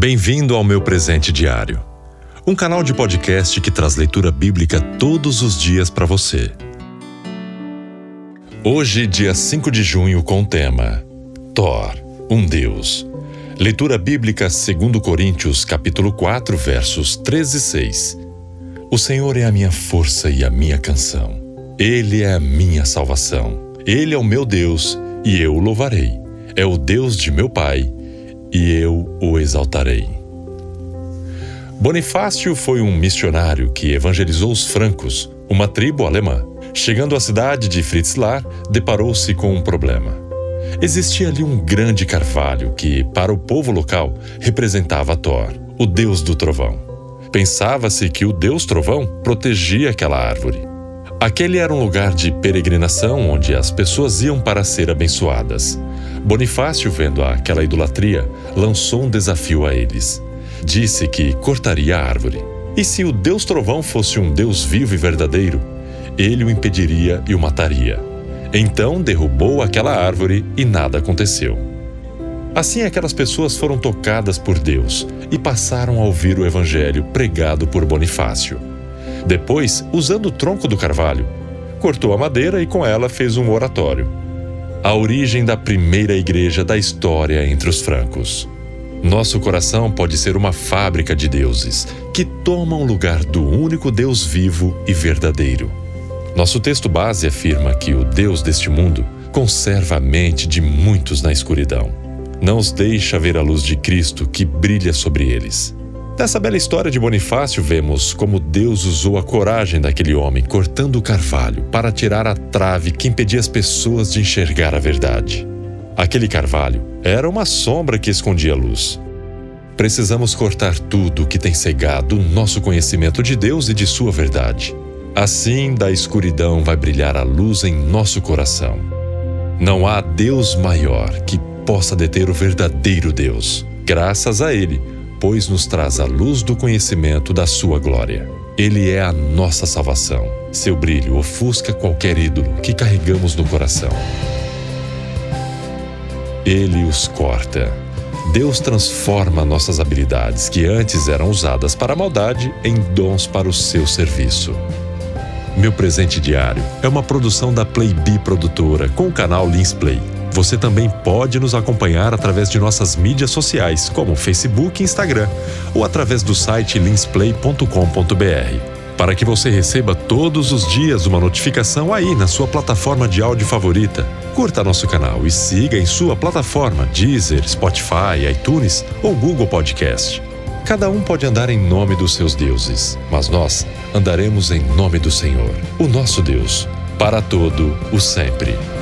Bem-vindo ao meu presente diário. Um canal de podcast que traz leitura bíblica todos os dias para você. Hoje, dia 5 de junho, com o tema Thor, um Deus. Leitura bíblica 2 Coríntios, capítulo 4, versos 13 e 6. O Senhor é a minha força e a minha canção. Ele é a minha salvação. Ele é o meu Deus e eu o louvarei. É o Deus de meu Pai e eu o exaltarei. Bonifácio foi um missionário que evangelizou os francos, uma tribo alemã. Chegando à cidade de Fritzlar, deparou-se com um problema. Existia ali um grande carvalho que, para o povo local, representava Thor, o deus do trovão. Pensava-se que o deus trovão protegia aquela árvore. Aquele era um lugar de peregrinação onde as pessoas iam para ser abençoadas. Bonifácio, vendo aquela idolatria, lançou um desafio a eles. Disse que cortaria a árvore. E se o Deus Trovão fosse um Deus vivo e verdadeiro, ele o impediria e o mataria. Então derrubou aquela árvore e nada aconteceu. Assim, aquelas pessoas foram tocadas por Deus e passaram a ouvir o evangelho pregado por Bonifácio. Depois, usando o tronco do carvalho, cortou a madeira e com ela fez um oratório a origem da primeira igreja da história entre os francos. Nosso coração pode ser uma fábrica de deuses que tomam lugar do único Deus vivo e verdadeiro. Nosso texto base afirma que o Deus deste mundo conserva a mente de muitos na escuridão. Não os deixa ver a luz de Cristo que brilha sobre eles. Nessa bela história de Bonifácio, vemos como Deus usou a coragem daquele homem cortando o carvalho para tirar a trave que impedia as pessoas de enxergar a verdade. Aquele carvalho era uma sombra que escondia a luz. Precisamos cortar tudo que tem cegado o nosso conhecimento de Deus e de Sua verdade. Assim, da escuridão vai brilhar a luz em nosso coração. Não há Deus maior que possa deter o verdadeiro Deus. Graças a Ele, pois nos traz a luz do conhecimento da sua glória. Ele é a nossa salvação. Seu brilho ofusca qualquer ídolo que carregamos no coração. Ele os corta. Deus transforma nossas habilidades, que antes eram usadas para a maldade, em dons para o seu serviço. Meu presente diário é uma produção da Playbee Produtora com o canal Lins Play. Você também pode nos acompanhar através de nossas mídias sociais, como Facebook e Instagram, ou através do site linsplay.com.br. Para que você receba todos os dias uma notificação aí na sua plataforma de áudio favorita, curta nosso canal e siga em sua plataforma Deezer, Spotify, iTunes ou Google Podcast. Cada um pode andar em nome dos seus deuses, mas nós andaremos em nome do Senhor, o nosso Deus, para todo o sempre.